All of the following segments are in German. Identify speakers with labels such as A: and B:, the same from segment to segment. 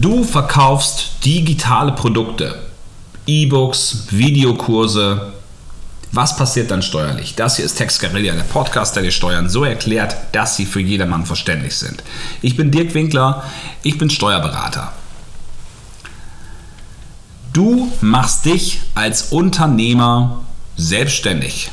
A: Du verkaufst digitale Produkte, E-Books, Videokurse. Was passiert dann steuerlich? Das hier ist Tex Guerilla, der Podcast, der dir Steuern so erklärt, dass sie für jedermann verständlich sind. Ich bin Dirk Winkler, ich bin Steuerberater. Du machst dich als Unternehmer selbstständig.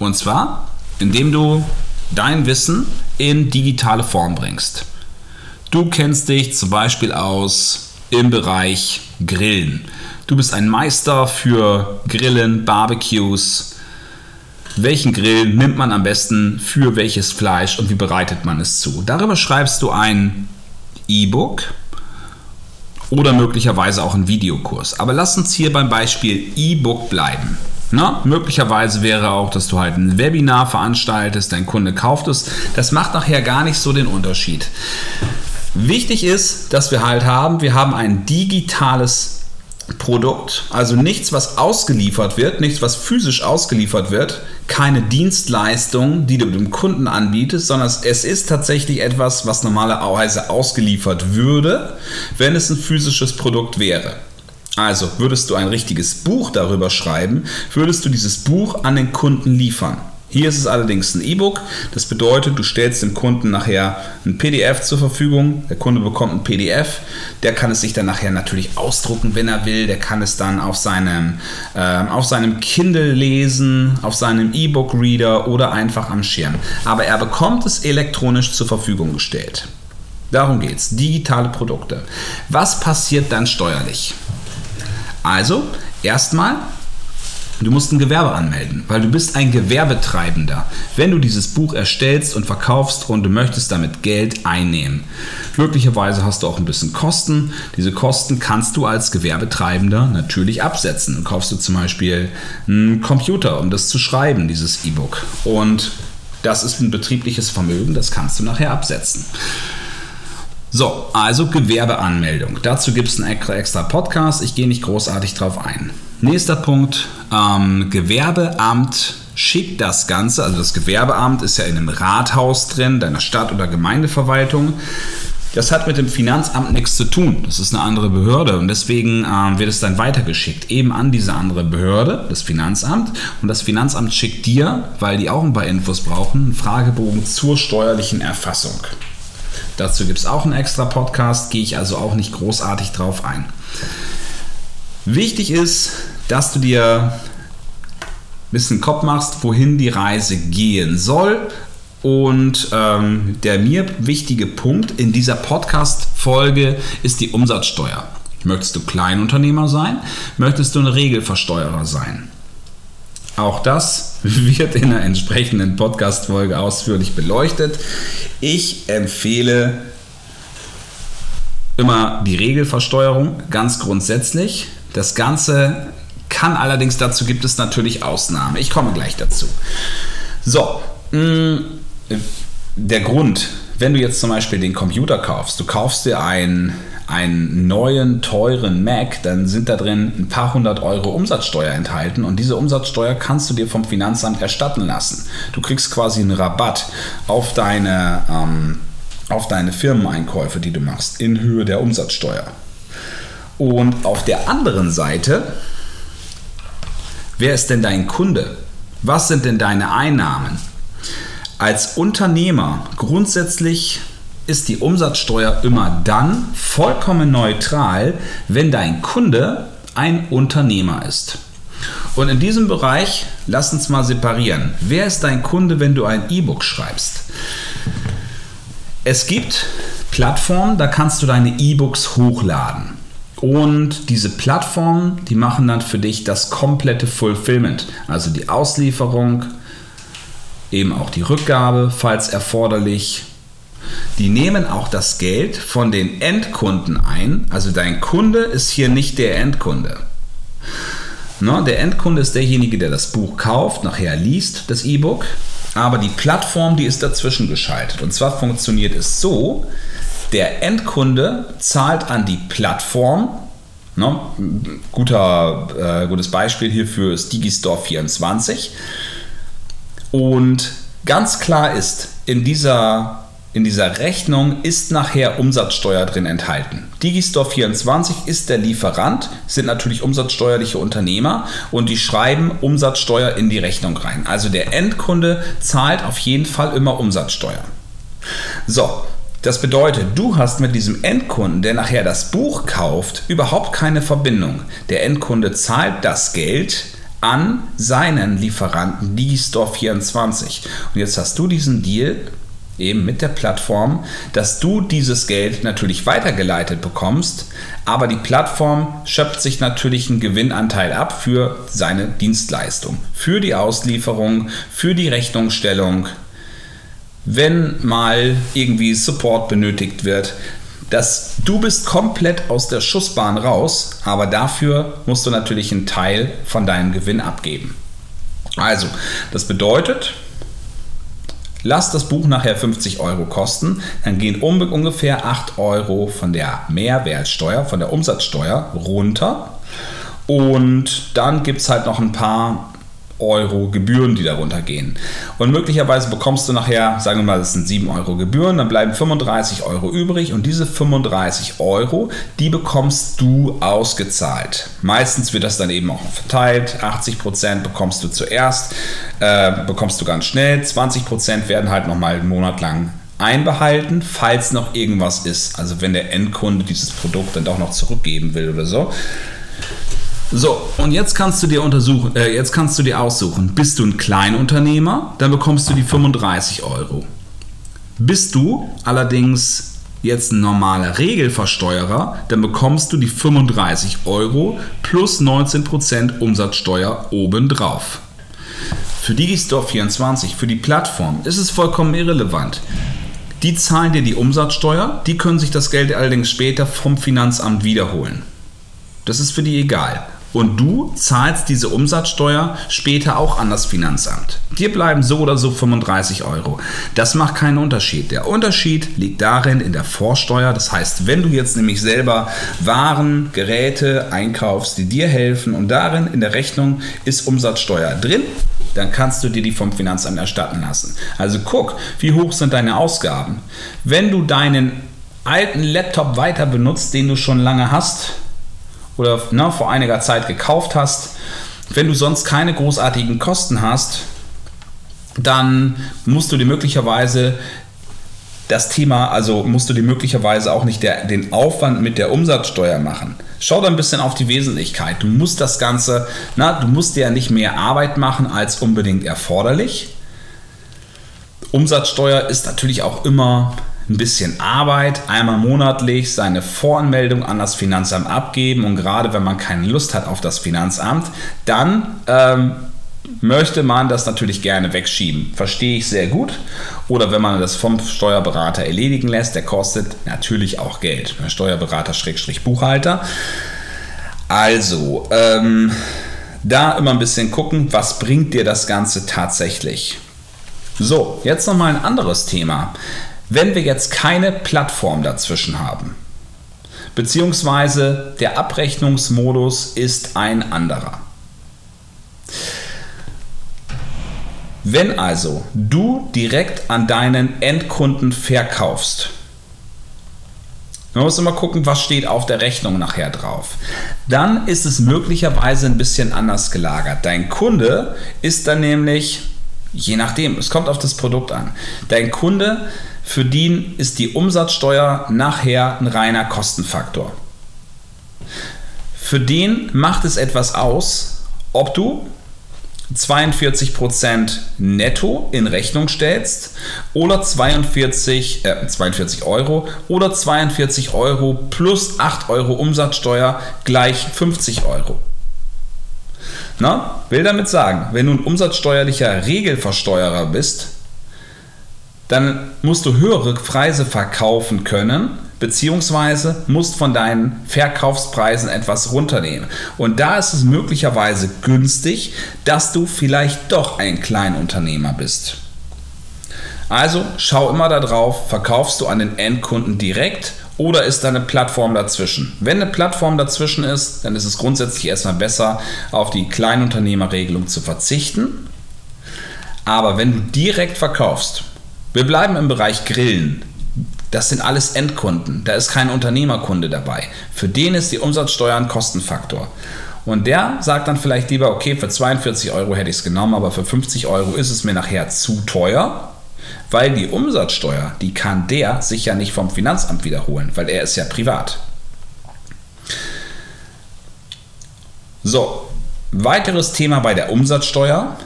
A: Und zwar, indem du dein Wissen in digitale Form bringst. Du kennst dich zum Beispiel aus im Bereich Grillen. Du bist ein Meister für Grillen, Barbecues. Welchen Grill nimmt man am besten für welches Fleisch und wie bereitet man es zu? Darüber schreibst du ein E-Book oder möglicherweise auch einen Videokurs. Aber lass uns hier beim Beispiel E-Book bleiben. Na, möglicherweise wäre auch, dass du halt ein Webinar veranstaltest, dein Kunde kauft es. Das macht nachher gar nicht so den Unterschied. Wichtig ist, dass wir halt haben, wir haben ein digitales Produkt, also nichts, was ausgeliefert wird, nichts, was physisch ausgeliefert wird, keine Dienstleistung, die du dem Kunden anbietest, sondern es ist tatsächlich etwas, was normalerweise ausgeliefert würde, wenn es ein physisches Produkt wäre. Also würdest du ein richtiges Buch darüber schreiben, würdest du dieses Buch an den Kunden liefern. Hier ist es allerdings ein E-Book. Das bedeutet, du stellst dem Kunden nachher ein PDF zur Verfügung. Der Kunde bekommt ein PDF. Der kann es sich dann nachher natürlich ausdrucken, wenn er will. Der kann es dann auf seinem, äh, auf seinem Kindle lesen, auf seinem E-Book-Reader oder einfach am Schirm. Aber er bekommt es elektronisch zur Verfügung gestellt. Darum geht es. Digitale Produkte. Was passiert dann steuerlich? Also, erstmal Du musst ein Gewerbe anmelden, weil du bist ein Gewerbetreibender, wenn du dieses Buch erstellst und verkaufst und du möchtest damit Geld einnehmen. Möglicherweise hast du auch ein bisschen Kosten. Diese Kosten kannst du als Gewerbetreibender natürlich absetzen. Du kaufst du zum Beispiel einen Computer, um das zu schreiben, dieses E-Book. Und das ist ein betriebliches Vermögen, das kannst du nachher absetzen. So, also Gewerbeanmeldung. Dazu gibt es einen extra Podcast. Ich gehe nicht großartig drauf ein. Nächster Punkt, ähm, Gewerbeamt schickt das Ganze, also das Gewerbeamt ist ja in einem Rathaus drin, deiner Stadt- oder Gemeindeverwaltung. Das hat mit dem Finanzamt nichts zu tun. Das ist eine andere Behörde und deswegen ähm, wird es dann weitergeschickt, eben an diese andere Behörde, das Finanzamt. Und das Finanzamt schickt dir, weil die auch ein paar Infos brauchen, einen Fragebogen zur steuerlichen Erfassung. Dazu gibt es auch einen extra Podcast, gehe ich also auch nicht großartig drauf ein. Wichtig ist, dass du dir ein bisschen Kopf machst, wohin die Reise gehen soll. Und ähm, der mir wichtige Punkt in dieser Podcast-Folge ist die Umsatzsteuer. Möchtest du Kleinunternehmer sein? Möchtest du ein Regelversteuerer sein? Auch das wird in einer entsprechenden Podcast-Folge ausführlich beleuchtet. Ich empfehle immer die Regelversteuerung ganz grundsätzlich. Das Ganze kann allerdings, dazu gibt es natürlich Ausnahmen. Ich komme gleich dazu. So, mm, der Grund, wenn du jetzt zum Beispiel den Computer kaufst, du kaufst dir einen, einen neuen, teuren Mac, dann sind da drin ein paar hundert Euro Umsatzsteuer enthalten und diese Umsatzsteuer kannst du dir vom Finanzamt erstatten lassen. Du kriegst quasi einen Rabatt auf deine, ähm, auf deine Firmeneinkäufe, die du machst, in Höhe der Umsatzsteuer. Und auf der anderen Seite, wer ist denn dein Kunde? Was sind denn deine Einnahmen? Als Unternehmer grundsätzlich ist die Umsatzsteuer immer dann vollkommen neutral, wenn dein Kunde ein Unternehmer ist. Und in diesem Bereich, lass uns mal separieren. Wer ist dein Kunde, wenn du ein E-Book schreibst? Es gibt Plattformen, da kannst du deine E-Books hochladen. Und diese Plattformen, die machen dann für dich das komplette Fulfillment, also die Auslieferung, eben auch die Rückgabe, falls erforderlich. Die nehmen auch das Geld von den Endkunden ein. Also dein Kunde ist hier nicht der Endkunde. Ne, der Endkunde ist derjenige, der das Buch kauft, nachher liest, das E-Book. Aber die Plattform, die ist dazwischen geschaltet. Und zwar funktioniert es so, der Endkunde zahlt an die Plattform. Ne? Guter, äh, gutes Beispiel hierfür ist Digistore 24. Und ganz klar ist, in dieser in dieser Rechnung ist nachher Umsatzsteuer drin enthalten. Digistore 24 ist der Lieferant, sind natürlich umsatzsteuerliche Unternehmer und die schreiben Umsatzsteuer in die Rechnung rein. Also der Endkunde zahlt auf jeden Fall immer Umsatzsteuer. So, das bedeutet, du hast mit diesem Endkunden, der nachher das Buch kauft, überhaupt keine Verbindung. Der Endkunde zahlt das Geld an seinen Lieferanten Digistore 24. Und jetzt hast du diesen Deal eben mit der Plattform, dass du dieses Geld natürlich weitergeleitet bekommst, aber die Plattform schöpft sich natürlich einen Gewinnanteil ab für seine Dienstleistung, für die Auslieferung, für die Rechnungsstellung, wenn mal irgendwie Support benötigt wird. dass du bist komplett aus der Schussbahn raus, aber dafür musst du natürlich einen Teil von deinem Gewinn abgeben. Also, das bedeutet, Lass das Buch nachher 50 Euro kosten, dann gehen ungefähr 8 Euro von der Mehrwertsteuer, von der Umsatzsteuer runter. Und dann gibt es halt noch ein paar Euro Gebühren, die darunter gehen. Und möglicherweise bekommst du nachher, sagen wir mal, das sind 7 Euro Gebühren, dann bleiben 35 Euro übrig und diese 35 Euro, die bekommst du ausgezahlt. Meistens wird das dann eben auch verteilt. 80 Prozent bekommst du zuerst, äh, bekommst du ganz schnell, 20 Prozent werden halt nochmal einen Monat lang einbehalten, falls noch irgendwas ist. Also wenn der Endkunde dieses Produkt dann doch noch zurückgeben will oder so. So, und jetzt kannst du dir untersuchen, äh, jetzt kannst du dir aussuchen, bist du ein Kleinunternehmer, dann bekommst du die 35 Euro. Bist du allerdings jetzt ein normaler Regelversteuerer, dann bekommst du die 35 Euro plus 19% Umsatzsteuer obendrauf. Für Digistore 24, für die Plattform, ist es vollkommen irrelevant. Die zahlen dir die Umsatzsteuer, die können sich das Geld allerdings später vom Finanzamt wiederholen. Das ist für die egal. Und du zahlst diese Umsatzsteuer später auch an das Finanzamt. Dir bleiben so oder so 35 Euro. Das macht keinen Unterschied. Der Unterschied liegt darin in der Vorsteuer. Das heißt, wenn du jetzt nämlich selber Waren, Geräte einkaufst, die dir helfen und darin in der Rechnung ist Umsatzsteuer drin, dann kannst du dir die vom Finanzamt erstatten lassen. Also guck, wie hoch sind deine Ausgaben. Wenn du deinen alten Laptop weiter benutzt, den du schon lange hast, oder ne, vor einiger Zeit gekauft hast, wenn du sonst keine großartigen Kosten hast, dann musst du dir möglicherweise das Thema, also musst du dir möglicherweise auch nicht der, den Aufwand mit der Umsatzsteuer machen. Schau da ein bisschen auf die Wesentlichkeit. Du musst das Ganze, na, du musst dir ja nicht mehr Arbeit machen als unbedingt erforderlich. Umsatzsteuer ist natürlich auch immer ein bisschen Arbeit, einmal monatlich seine Voranmeldung an das Finanzamt abgeben und gerade wenn man keine Lust hat auf das Finanzamt, dann ähm, möchte man das natürlich gerne wegschieben. Verstehe ich sehr gut. Oder wenn man das vom Steuerberater erledigen lässt, der kostet natürlich auch Geld. Steuerberater-Buchhalter. Also, ähm, da immer ein bisschen gucken, was bringt dir das Ganze tatsächlich. So, jetzt nochmal ein anderes Thema. Wenn wir jetzt keine Plattform dazwischen haben, beziehungsweise der Abrechnungsmodus ist ein anderer. Wenn also du direkt an deinen Endkunden verkaufst, man muss immer gucken, was steht auf der Rechnung nachher drauf. Dann ist es möglicherweise ein bisschen anders gelagert. Dein Kunde ist dann nämlich, je nachdem, es kommt auf das Produkt an, dein Kunde für den ist die Umsatzsteuer nachher ein reiner Kostenfaktor. Für den macht es etwas aus, ob du 42% netto in Rechnung stellst oder 42, äh, 42 Euro oder 42 Euro plus 8 Euro Umsatzsteuer gleich 50 Euro. Na, will damit sagen, wenn du ein umsatzsteuerlicher Regelversteuerer bist, dann musst du höhere Preise verkaufen können, beziehungsweise musst von deinen Verkaufspreisen etwas runternehmen. Und da ist es möglicherweise günstig, dass du vielleicht doch ein Kleinunternehmer bist. Also schau immer darauf, verkaufst du an den Endkunden direkt oder ist da eine Plattform dazwischen? Wenn eine Plattform dazwischen ist, dann ist es grundsätzlich erstmal besser, auf die Kleinunternehmerregelung zu verzichten. Aber wenn du direkt verkaufst, Wir bleiben im Bereich Grillen. Das sind alles Endkunden. Da ist kein Unternehmerkunde dabei. Für den ist die Umsatzsteuer ein Kostenfaktor. Und der sagt dann vielleicht lieber, okay, für 42 Euro hätte ich es genommen, aber für 50 Euro ist es mir nachher zu teuer, weil die Umsatzsteuer, die kann der sich ja nicht vom Finanzamt wiederholen, weil er ist ja privat. So, weiteres Thema bei der Umsatzsteuer,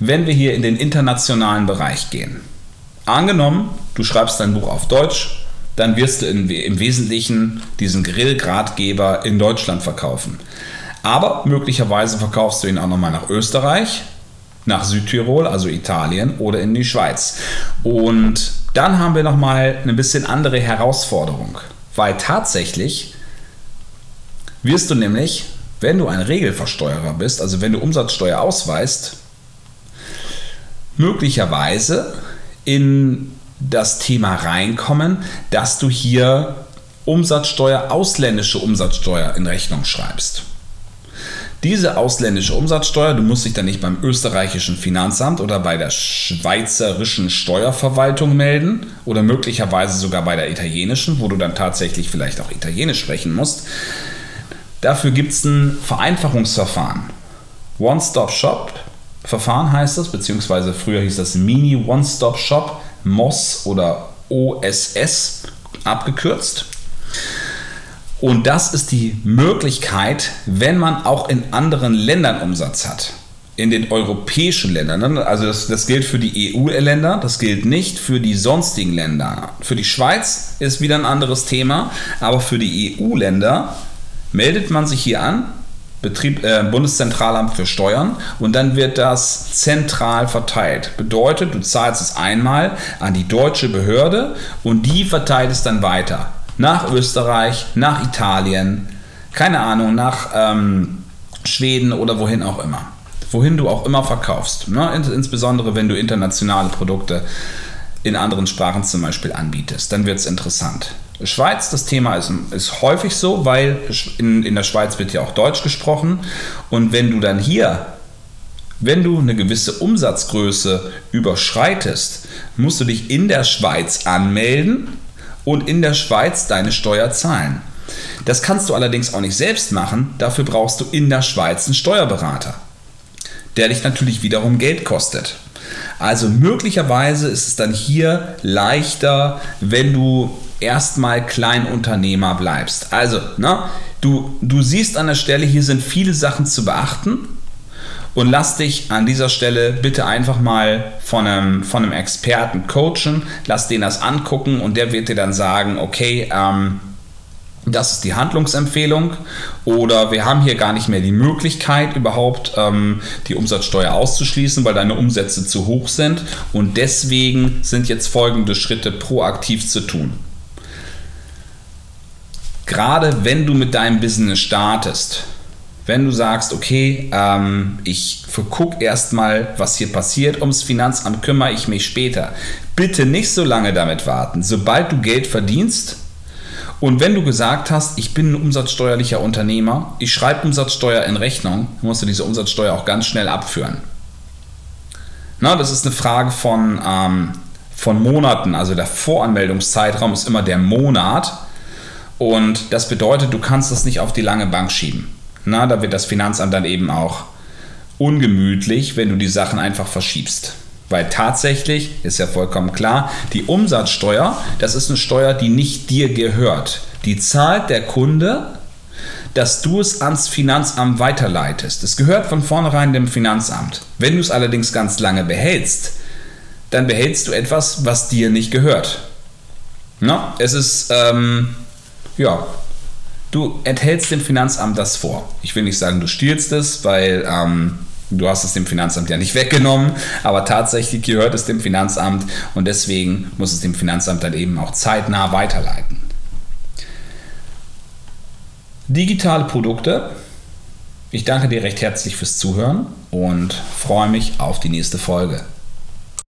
A: wenn wir hier in den internationalen Bereich gehen. Angenommen, du schreibst dein Buch auf Deutsch, dann wirst du in, im Wesentlichen diesen Grillgradgeber in Deutschland verkaufen. Aber möglicherweise verkaufst du ihn auch nochmal nach Österreich, nach Südtirol, also Italien oder in die Schweiz. Und dann haben wir nochmal eine bisschen andere Herausforderung, weil tatsächlich wirst du nämlich, wenn du ein Regelversteuerer bist, also wenn du Umsatzsteuer ausweist, möglicherweise in das Thema reinkommen, dass du hier Umsatzsteuer, ausländische Umsatzsteuer in Rechnung schreibst. Diese ausländische Umsatzsteuer, du musst dich dann nicht beim österreichischen Finanzamt oder bei der schweizerischen Steuerverwaltung melden oder möglicherweise sogar bei der italienischen, wo du dann tatsächlich vielleicht auch italienisch sprechen musst. Dafür gibt es ein Vereinfachungsverfahren. One-Stop-Shop Verfahren heißt das, beziehungsweise früher hieß das Mini One-Stop-Shop, MOS oder OSS abgekürzt. Und das ist die Möglichkeit, wenn man auch in anderen Ländern Umsatz hat. In den europäischen Ländern. Ne? Also das, das gilt für die EU-Länder, das gilt nicht für die sonstigen Länder. Für die Schweiz ist wieder ein anderes Thema, aber für die EU-Länder meldet man sich hier an, Betrieb, äh, Bundeszentralamt für Steuern und dann wird das zentral verteilt. Bedeutet, du zahlst es einmal an die deutsche Behörde und die verteilt es dann weiter nach Österreich, nach Italien, keine Ahnung, nach ähm, Schweden oder wohin auch immer. Wohin du auch immer verkaufst. Ne? Insbesondere wenn du internationale Produkte in anderen Sprachen zum Beispiel anbietest, dann wird es interessant. Schweiz, das Thema ist, ist häufig so, weil in, in der Schweiz wird ja auch Deutsch gesprochen. Und wenn du dann hier, wenn du eine gewisse Umsatzgröße überschreitest, musst du dich in der Schweiz anmelden und in der Schweiz deine Steuer zahlen. Das kannst du allerdings auch nicht selbst machen, dafür brauchst du in der Schweiz einen Steuerberater, der dich natürlich wiederum Geld kostet. Also möglicherweise ist es dann hier leichter, wenn du erstmal Kleinunternehmer bleibst. Also, ne, du, du siehst an der Stelle, hier sind viele Sachen zu beachten und lass dich an dieser Stelle bitte einfach mal von einem, von einem Experten coachen, lass den das angucken und der wird dir dann sagen, okay, ähm, das ist die Handlungsempfehlung oder wir haben hier gar nicht mehr die Möglichkeit überhaupt ähm, die Umsatzsteuer auszuschließen, weil deine Umsätze zu hoch sind und deswegen sind jetzt folgende Schritte proaktiv zu tun. Gerade wenn du mit deinem Business startest, wenn du sagst, okay, ähm, ich gucke erstmal, was hier passiert, ums Finanzamt kümmere ich mich später. Bitte nicht so lange damit warten. Sobald du Geld verdienst und wenn du gesagt hast, ich bin ein umsatzsteuerlicher Unternehmer, ich schreibe Umsatzsteuer in Rechnung, musst du diese Umsatzsteuer auch ganz schnell abführen. Na, das ist eine Frage von, ähm, von Monaten. Also der Voranmeldungszeitraum ist immer der Monat. Und das bedeutet, du kannst das nicht auf die lange Bank schieben. Na, da wird das Finanzamt dann eben auch ungemütlich, wenn du die Sachen einfach verschiebst. Weil tatsächlich ist ja vollkommen klar, die Umsatzsteuer, das ist eine Steuer, die nicht dir gehört. Die zahlt der Kunde, dass du es ans Finanzamt weiterleitest. Es gehört von vornherein dem Finanzamt. Wenn du es allerdings ganz lange behältst, dann behältst du etwas, was dir nicht gehört. Na, es ist, ähm, ja, Du enthältst dem Finanzamt das vor. Ich will nicht sagen, du stiehlst es, weil ähm, du hast es dem Finanzamt ja nicht weggenommen, aber tatsächlich gehört es dem Finanzamt und deswegen muss es dem Finanzamt dann eben auch zeitnah weiterleiten. Digitale Produkte. Ich danke dir recht herzlich fürs Zuhören und freue mich auf die nächste Folge.